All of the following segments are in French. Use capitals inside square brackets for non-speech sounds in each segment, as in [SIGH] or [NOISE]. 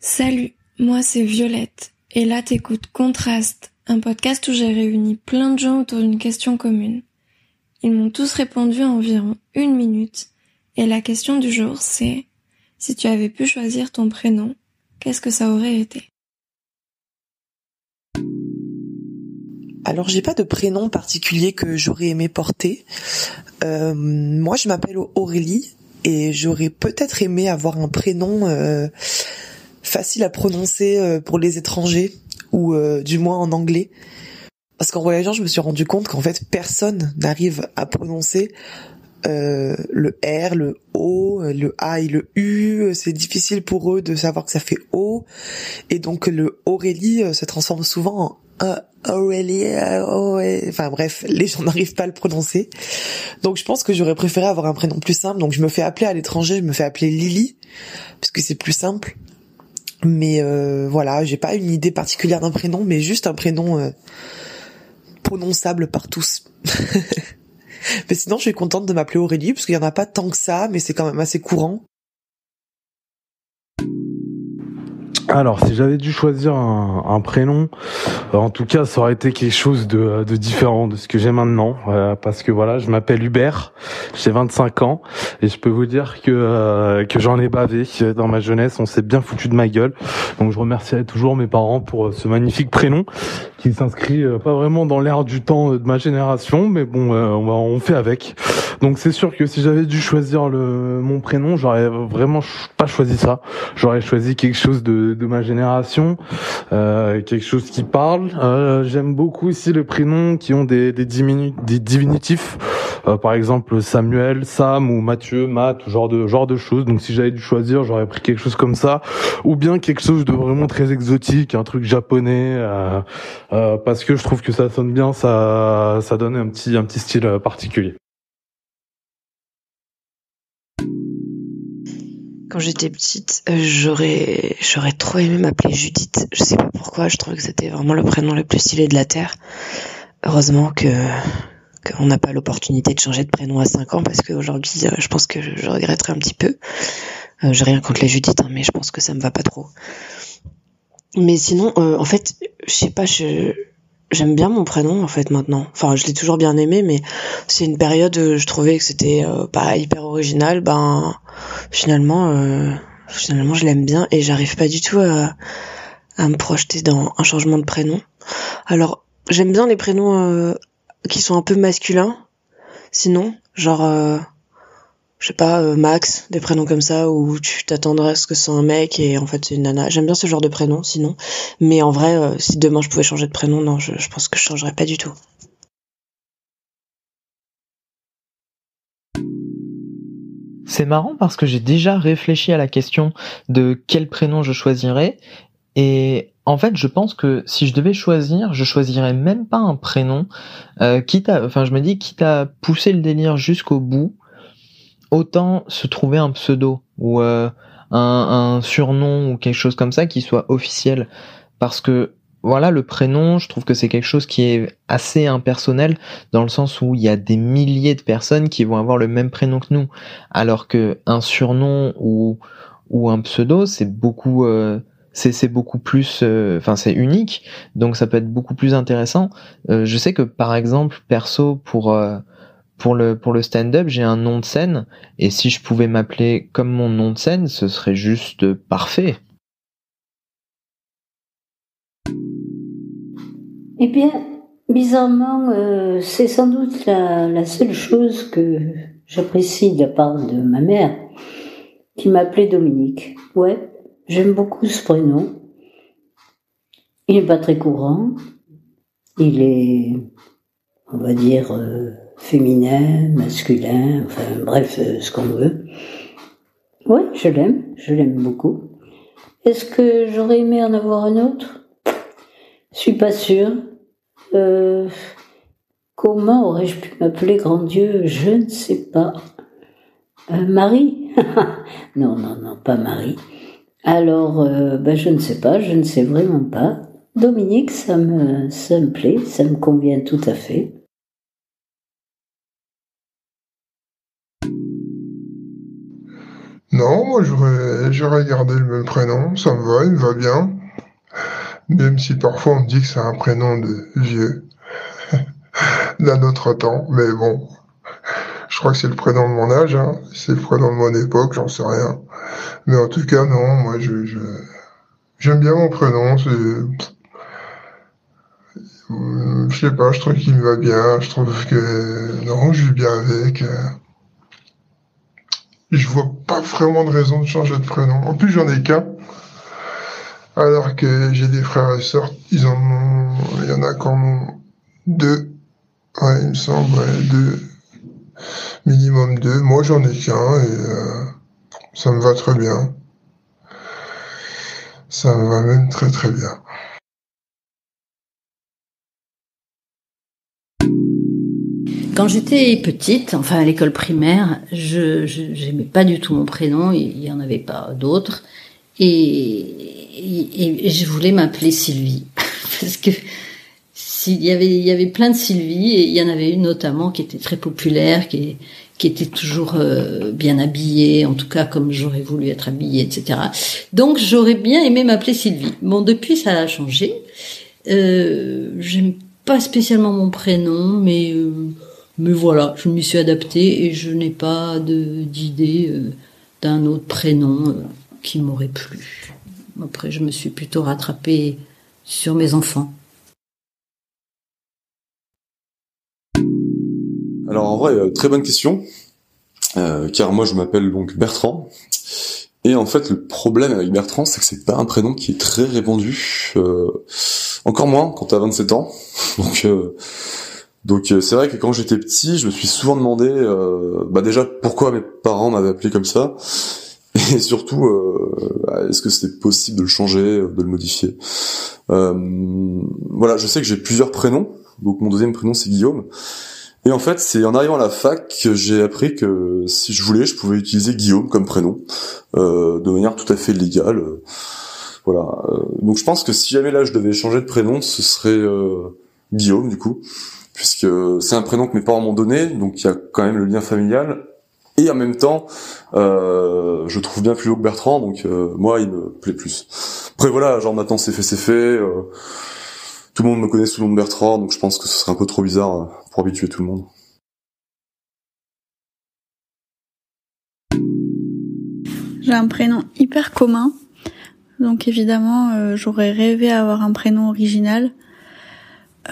Salut, moi c'est Violette, et là t'écoutes Contraste, un podcast où j'ai réuni plein de gens autour d'une question commune. Ils m'ont tous répondu en environ une minute, et la question du jour c'est si tu avais pu choisir ton prénom, qu'est-ce que ça aurait été? Alors j'ai pas de prénom particulier que j'aurais aimé porter. Euh, moi je m'appelle Aurélie et j'aurais peut-être aimé avoir un prénom euh, facile à prononcer euh, pour les étrangers ou euh, du moins en anglais. Parce qu'en voyageant, je me suis rendu compte qu'en fait, personne n'arrive à prononcer euh, le R, le O, le A et le U. C'est difficile pour eux de savoir que ça fait O. Et donc le Aurélie se transforme souvent en Aurélie. Enfin bref, les gens [LAUGHS] n'arrivent pas à le prononcer. Donc je pense que j'aurais préféré avoir un prénom plus simple. Donc je me fais appeler à l'étranger, je me fais appeler Lily, parce que c'est plus simple. Mais euh, voilà, j'ai pas une idée particulière d'un prénom, mais juste un prénom euh, prononçable par tous. [LAUGHS] mais sinon, je suis contente de m'appeler Aurélie, parce qu'il y en a pas tant que ça, mais c'est quand même assez courant. Alors, si j'avais dû choisir un, prénom, euh, en tout cas, ça aurait été quelque chose de, différent de ce que j'ai maintenant, euh, parce que voilà, je m'appelle Hubert, j'ai 25 ans, et je peux vous dire que euh, que j'en ai bavé dans ma jeunesse. On s'est bien foutu de ma gueule, donc je remercierai toujours mes parents pour ce magnifique prénom qui s'inscrit pas vraiment dans l'air du temps de ma génération, mais bon, on, va, on fait avec. Donc c'est sûr que si j'avais dû choisir le mon prénom, j'aurais vraiment pas choisi ça. J'aurais choisi quelque chose de de ma génération, euh, quelque chose qui parle. Euh, J'aime beaucoup aussi les prénoms qui ont des, des, diminutifs, euh, par exemple Samuel, Sam ou Mathieu, Matt, genre de genre de choses. Donc si j'avais dû choisir, j'aurais pris quelque chose comme ça, ou bien quelque chose de vraiment très exotique, un truc japonais, euh, euh, parce que je trouve que ça sonne bien, ça ça donne un petit un petit style particulier. Quand j'étais petite, euh, j'aurais j'aurais trop aimé m'appeler Judith. Je sais pas pourquoi, je trouvais que c'était vraiment le prénom le plus stylé de la terre. Heureusement que qu'on n'a pas l'opportunité de changer de prénom à 5 ans parce qu'aujourd'hui, euh, je pense que je regretterais un petit peu. Euh, j'ai rien contre les Judith, hein, mais je pense que ça me va pas trop. Mais sinon, en fait, je sais pas, je j'aime bien mon prénom en fait maintenant. Enfin, je l'ai toujours bien aimé, mais c'est une période où je trouvais que c'était euh, pas hyper original. Ben finalement, euh, finalement, je l'aime bien et j'arrive pas du tout à, à me projeter dans un changement de prénom. Alors, j'aime bien les prénoms euh, qui sont un peu masculins. Sinon, genre je sais pas, euh, Max, des prénoms comme ça où tu t'attendrais à ce que c'est un mec et en fait c'est une nana. J'aime bien ce genre de prénom sinon. Mais en vrai, euh, si demain je pouvais changer de prénom, non, je, pense que je changerais pas du tout. C'est marrant parce que j'ai déjà réfléchi à la question de quel prénom je choisirais et en fait, je pense que si je devais choisir, je choisirais même pas un prénom, euh, quitte à, enfin, je me dis quitte à pousser le délire jusqu'au bout, autant se trouver un pseudo ou euh, un, surnom ou quelque chose comme ça qui soit officiel. Parce que voilà le prénom je trouve que c'est quelque chose qui est assez impersonnel dans le sens où il y a des milliers de personnes qui vont avoir le même prénom que nous. Alors que un surnom ou ou un pseudo c'est beaucoup euh, c'est beaucoup plus euh, enfin c'est unique. Donc ça peut être beaucoup plus intéressant. Je sais que par exemple perso pour pour le pour le stand-up, j'ai un nom de scène et si je pouvais m'appeler comme mon nom de scène, ce serait juste parfait. Eh bien, bizarrement, euh, c'est sans doute la, seule chose que j'apprécie de la part de ma mère, qui m'appelait Dominique. Ouais, j'aime beaucoup ce prénom. Il n'est pas très courant. Il est, on va dire, euh, féminin, masculin, enfin bref, euh, ce qu'on veut. Oui, je l'aime, je l'aime beaucoup. Est-ce que j'aurais aimé en avoir un autre? Je suis pas sûre. Euh, comment aurais-je pu m'appeler grand Dieu? Je ne sais pas. Euh, Marie? [LAUGHS] Non, non, non, pas Marie. Alors, ben, je ne sais pas, je ne sais vraiment pas. Dominique, ça me, ça me plaît, ça me convient tout à fait. Non, moi j'aurais gardé le même prénom, ça me va, il me va bien. Même si parfois on me dit que c'est un prénom de vieux, [LAUGHS] d'un autre temps, mais bon, je crois que c'est le prénom de mon âge, hein. c'est le prénom de mon époque, j'en sais rien. Mais en tout cas, non, moi je, j'aime bien mon prénom, je sais pas, je trouve qu'il me va bien, je trouve que non, je vis bien avec. Je vois pas vraiment de raison de changer de prénom. En plus, j'en ai qu'un. Alors que j'ai des frères et sœurs, ils en ont, il y en a quand même deux. Ouais, il me semble, deux. Minimum deux. Moi, j'en ai qu'un et euh, ça me va très bien. Ça me va même très très bien. Quand j'étais petite, enfin à l'école primaire, je j'aimais pas du tout mon prénom, il y en avait pas d'autres, et, et, je voulais m'appeler Sylvie [LAUGHS] parce que s'il y avait il y avait plein de Sylvie et il y en avait une notamment qui était très populaire, qui qui était toujours euh, bien habillée, en tout cas comme j'aurais voulu être habillée, etc. Donc j'aurais bien aimé m'appeler Sylvie. Bon, depuis ça a changé. Euh, J'aime pas spécialement mon prénom, mais euh, mais voilà, je m'y suis adaptée et je n'ai pas d'idée euh, d'un autre prénom euh, qui m'aurait plu. Après, je me suis plutôt rattrapée sur mes enfants. Alors en vrai, euh, très bonne question, car moi je m'appelle donc Bertrand. Et en fait, le problème avec Bertrand, c'est que c'est pas un prénom qui est très répandu. encore moins quand t'as 27 ans. [LAUGHS] Donc donc euh, c'est vrai que quand j'étais petit, je me suis souvent demandé, euh, bah déjà pourquoi mes parents m'avaient appelé comme ça, [LAUGHS] et surtout euh, est-ce que c'était possible de le changer, de le modifier? voilà, je sais que j'ai plusieurs prénoms, donc mon deuxième prénom c'est Guillaume. Et en fait, c'est en arrivant à la fac que j'ai appris que si je voulais, je pouvais utiliser Guillaume comme prénom, de manière tout à fait légale. voilà. donc je pense que si jamais là je devais changer de prénom, ce serait Guillaume du coup puisque c'est un prénom que mes parents m'ont donné, donc il y a quand même le lien familial. Et en même temps, euh, je trouve bien plus haut que Bertrand, donc euh, moi, il me plaît plus. Après voilà, genre maintenant c'est fait, c'est fait. Euh, tout le monde me connaît sous le nom de Bertrand, donc je pense que ce serait un peu trop bizarre pour habituer tout le monde. J'ai un prénom hyper commun, donc évidemment, j'aurais rêvé avoir un prénom original.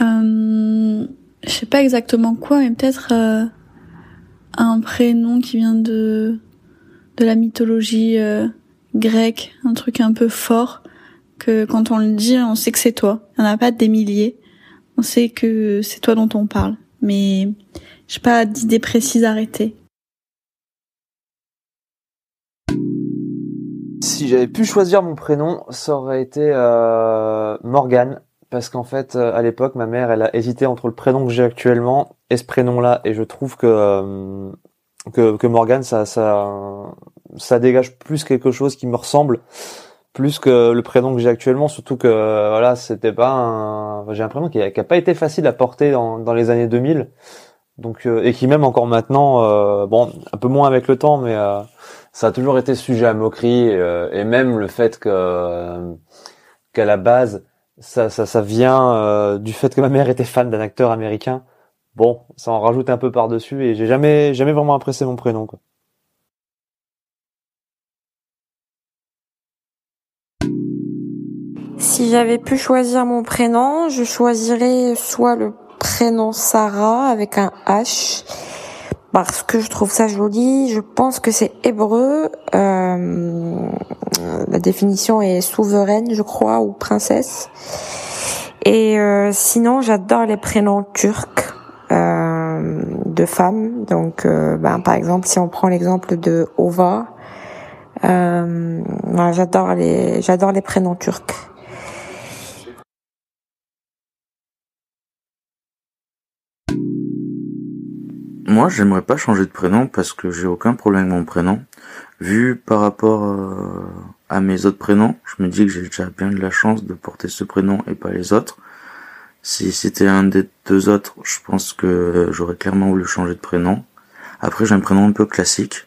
Euh, je sais pas exactement quoi, mais peut-être euh, un prénom qui vient de de la mythologie euh, grecque, un truc un peu fort que quand on le dit, on sait que c'est toi. Il n'y en a pas des milliers. On sait que c'est toi dont on parle, mais j'ai pas d'idée précise arrêtée. Si j'avais pu choisir mon prénom, ça aurait été euh, Morgane parce qu'en fait, euh, à l'époque, ma mère, elle a hésité entre le prénom que j'ai actuellement et ce prénom-là, et je trouve que euh, que, que Morgan, ça, ça, ça dégage plus quelque chose qui me ressemble, plus que le prénom que j'ai actuellement. Surtout que voilà, c'était pas un, j'ai un prénom qui a, pas été facile à porter dans, dans les années 2000, donc euh, et qui même encore maintenant, bon, un peu moins avec le temps, mais ça a toujours été sujet à moquerie, et même le fait que qu'à la base ça, ça, ça vient euh, du fait que ma mère était fan d'un acteur américain. Bon, ça en rajoute un peu par-dessus et j'ai jamais, jamais vraiment apprécié mon prénom. Si j'avais pu choisir mon prénom, je choisirais soit le prénom Sarah avec un H parce que je trouve ça joli. Je pense que c'est hébreu. Euh, la définition est souveraine, je crois, ou princesse. Et euh, sinon, j'adore les prénoms turcs euh, de femmes. Donc, ben, par exemple, si on prend l'exemple de Ova, j'adore les j'adore les prénoms turcs. Moi, j'aimerais pas changer de prénom parce que j'ai aucun problème avec mon prénom. Vu par rapport euh, à mes autres prénoms, je me dis que j'ai déjà bien de la chance de porter ce prénom et pas les autres. Si c'était un des deux autres, je pense que j'aurais clairement voulu changer de prénom. Après, j'ai un prénom un peu classique,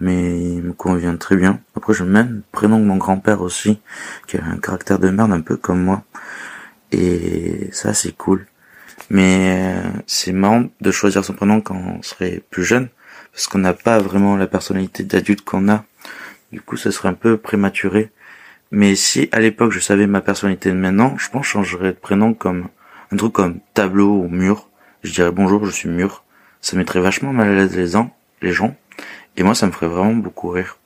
mais il me convient très bien. Après, même le prénom de mon grand-père aussi, qui a un caractère de merde un peu comme moi. Et ça, c'est cool. Mais euh, c'est marrant de choisir son prénom quand on serait plus jeune, parce qu'on n'a pas vraiment la personnalité d'adulte qu'on a. Du coup, ça serait un peu prématuré. Mais si à l'époque je savais ma personnalité de maintenant, je pense que de prénom comme un truc comme tableau ou mur. Je dirais bonjour, je suis mur. Ça mettrait vachement mal à l'aise les gens, les gens. Et moi, ça me ferait vraiment beaucoup rire.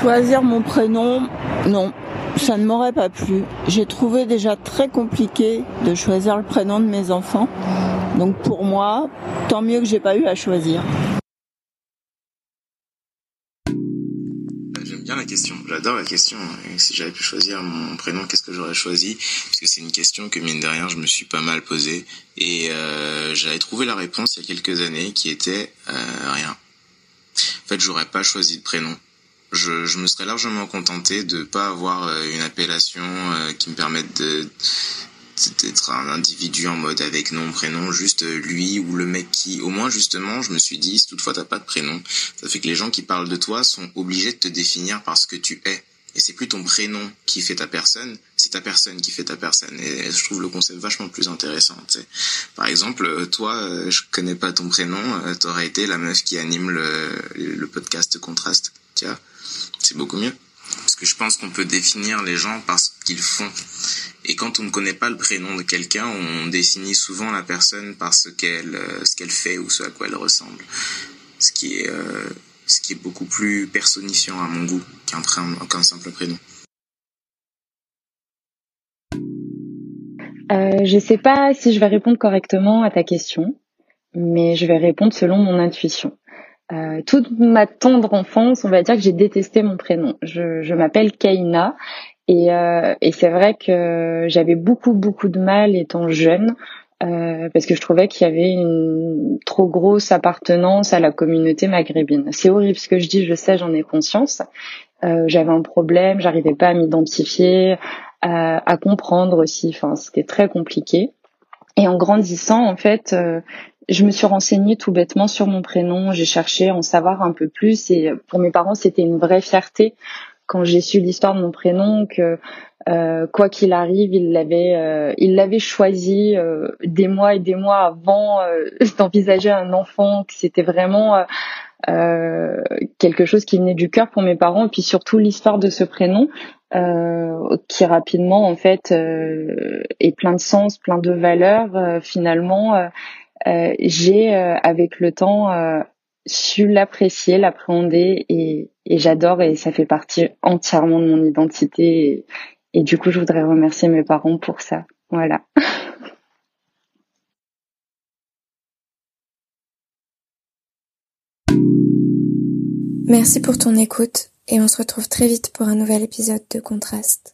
Choisir mon prénom, non, ça ne m'aurait pas plu. J'ai trouvé déjà très compliqué de choisir le prénom de mes enfants. Donc pour moi, tant mieux que j'ai pas eu à choisir. J'aime bien la question, j'adore la question. Et si j'avais pu choisir mon prénom, qu'est-ce que j'aurais choisi? Parce que c'est une question que mine de rien, je me suis pas mal posée. Et euh, j'avais trouvé la réponse il y a quelques années qui était euh, rien. En fait, j'aurais pas choisi de prénom je, je, me serais largement contenté de pas avoir euh, une appellation qui me permette de d'être un individu en mode avec nom prénom juste euh, lui ou le mec qui au moins justement je me suis dit si toutefois t'as pas de prénom ça fait que les gens qui parlent de toi sont obligés de te définir par ce que tu es et c'est plus ton prénom qui fait ta personne, c'est ta personne qui fait ta personne. Et je trouve le concept vachement plus intéressant. Par exemple, toi, je connais pas ton prénom, t'aurais été la meuf qui anime le, le podcast Contraste, tu vois c'est beaucoup mieux. Parce que je pense qu'on peut définir les gens par ce qu'ils font. Et quand on ne connaît pas le prénom de quelqu'un, on définit souvent la personne par ce qu'elle euh, ce fait ou ce à quoi elle ressemble. Ce qui est euh, ce qui est beaucoup plus personnifiant à mon goût qu'un qu'un simple prénom. Euh, je sais pas si je vais répondre correctement à ta question, mais je vais répondre selon mon intuition. Euh, toute ma tendre enfance, on va dire que j'ai détesté mon prénom. Je, je m'appelle Kaina et, euh, et c'est vrai que j'avais beaucoup beaucoup de mal étant jeune euh, parce que je trouvais qu'il y avait une trop grosse appartenance à la communauté maghrébine. C'est horrible ce que je dis, je sais, j'en ai conscience. Euh, j'avais un problème, j'arrivais pas à m'identifier, à, à comprendre aussi. Enfin, c'était très compliqué. Et en grandissant, en fait, euh, je me suis renseignée tout bêtement sur mon prénom. J'ai cherché à en savoir un peu plus. Et pour mes parents, c'était une vraie fierté quand j'ai su l'histoire de mon prénom que euh, quoi qu'il arrive, il l'avait, euh, il choisi euh, des mois et des mois avant euh, [LAUGHS] d'envisager un enfant. Que c'était vraiment quelque chose qui venait du cœur pour mes parents. Et puis surtout l'histoire de ce prénom euh, qui rapidement en fait euh, est plein de sens, plein de valeurs. Euh, j'ai avec le temps su l'apprécier, l'appréhender et, et j'adore et ça fait partie entièrement de mon identité. Et, et du coup, je voudrais remercier mes parents pour ça. Voilà. [LAUGHS] Merci pour ton écoute et on se retrouve très vite pour un nouvel épisode de Contraste.